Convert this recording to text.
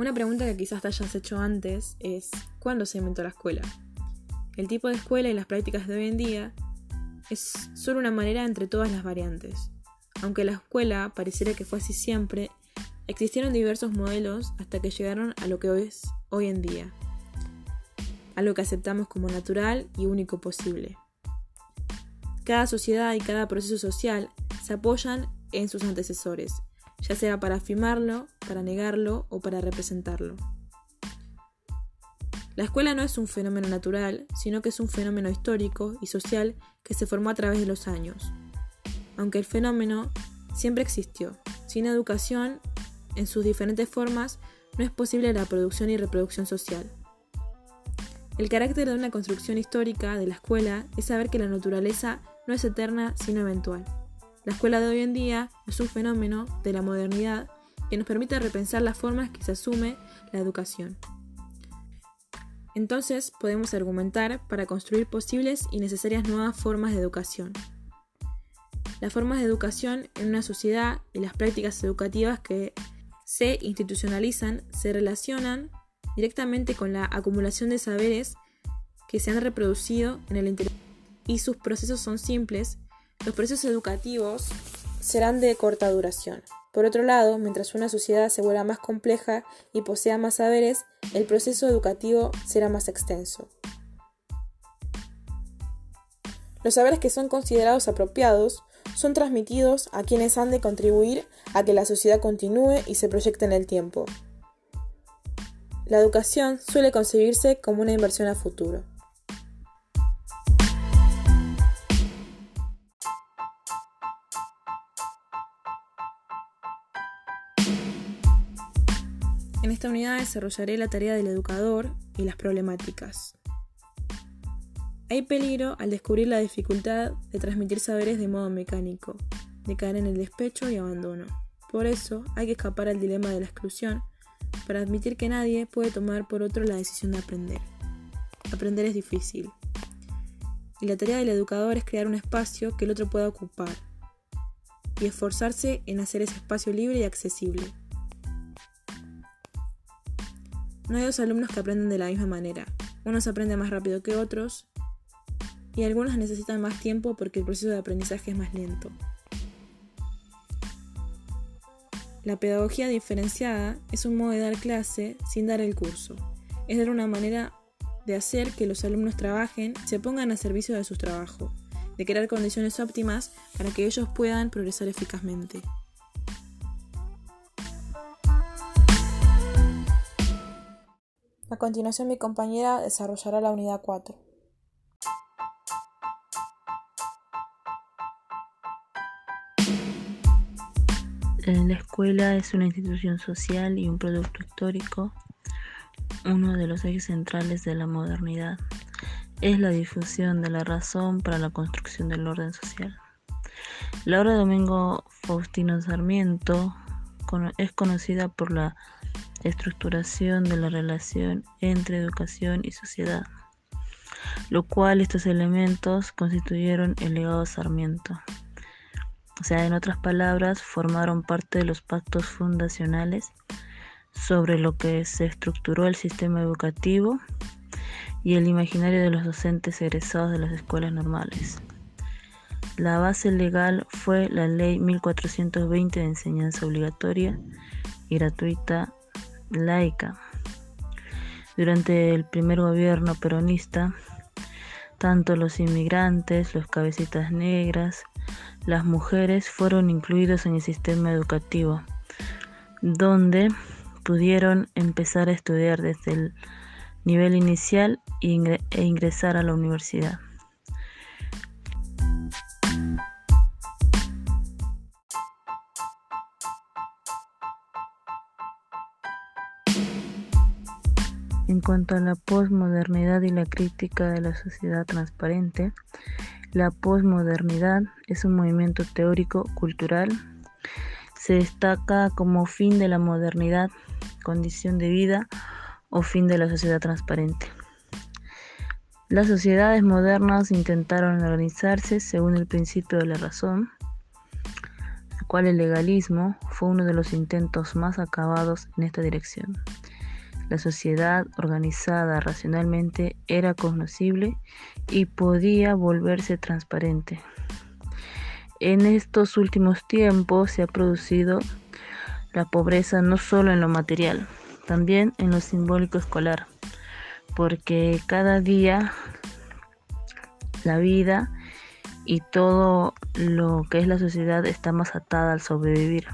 Una pregunta que quizás te hayas hecho antes es, ¿cuándo se inventó la escuela? El tipo de escuela y las prácticas de hoy en día es solo una manera entre todas las variantes. Aunque la escuela pareciera que fue así siempre, existieron diversos modelos hasta que llegaron a lo que hoy es hoy en día, a lo que aceptamos como natural y único posible. Cada sociedad y cada proceso social se apoyan en sus antecesores, ya sea para afirmarlo, para negarlo o para representarlo. La escuela no es un fenómeno natural, sino que es un fenómeno histórico y social que se formó a través de los años. Aunque el fenómeno siempre existió, sin educación en sus diferentes formas no es posible la producción y reproducción social. El carácter de una construcción histórica de la escuela es saber que la naturaleza no es eterna sino eventual. La escuela de hoy en día es un fenómeno de la modernidad que nos permite repensar las formas que se asume la educación. Entonces podemos argumentar para construir posibles y necesarias nuevas formas de educación. Las formas de educación en una sociedad y las prácticas educativas que se institucionalizan se relacionan directamente con la acumulación de saberes que se han reproducido en el interior y sus procesos son simples, los procesos educativos serán de corta duración. Por otro lado, mientras una sociedad se vuelva más compleja y posea más saberes, el proceso educativo será más extenso. Los saberes que son considerados apropiados son transmitidos a quienes han de contribuir a que la sociedad continúe y se proyecte en el tiempo. La educación suele concebirse como una inversión a futuro. En esta unidad desarrollaré la tarea del educador y las problemáticas. Hay peligro al descubrir la dificultad de transmitir saberes de modo mecánico, de caer en el despecho y abandono. Por eso hay que escapar al dilema de la exclusión para admitir que nadie puede tomar por otro la decisión de aprender. Aprender es difícil. Y la tarea del educador es crear un espacio que el otro pueda ocupar y esforzarse en hacer ese espacio libre y accesible. No hay dos alumnos que aprenden de la misma manera. Unos aprenden más rápido que otros y algunos necesitan más tiempo porque el proceso de aprendizaje es más lento. La pedagogía diferenciada es un modo de dar clase sin dar el curso. Es dar una manera de hacer que los alumnos trabajen, se pongan a servicio de sus trabajos, de crear condiciones óptimas para que ellos puedan progresar eficazmente. A continuación mi compañera desarrollará la unidad 4. La escuela es una institución social y un producto histórico, uno de los ejes centrales de la modernidad. Es la difusión de la razón para la construcción del orden social. La obra de Domingo Faustino Sarmiento es conocida por la estructuración de la relación entre educación y sociedad, lo cual estos elementos constituyeron el legado Sarmiento. O sea, en otras palabras, formaron parte de los pactos fundacionales sobre lo que se estructuró el sistema educativo y el imaginario de los docentes egresados de las escuelas normales. La base legal fue la Ley 1420 de enseñanza obligatoria y gratuita laica. Durante el primer gobierno peronista, tanto los inmigrantes, los cabecitas negras, las mujeres fueron incluidos en el sistema educativo, donde pudieron empezar a estudiar desde el nivel inicial e ingresar a la universidad. En cuanto a la posmodernidad y la crítica de la sociedad transparente, la posmodernidad es un movimiento teórico cultural. Se destaca como fin de la modernidad, condición de vida o fin de la sociedad transparente. Las sociedades modernas intentaron organizarse según el principio de la razón, el cual el legalismo fue uno de los intentos más acabados en esta dirección. La sociedad organizada racionalmente era conocible y podía volverse transparente. En estos últimos tiempos se ha producido la pobreza no solo en lo material, también en lo simbólico escolar, porque cada día la vida y todo lo que es la sociedad está más atada al sobrevivir.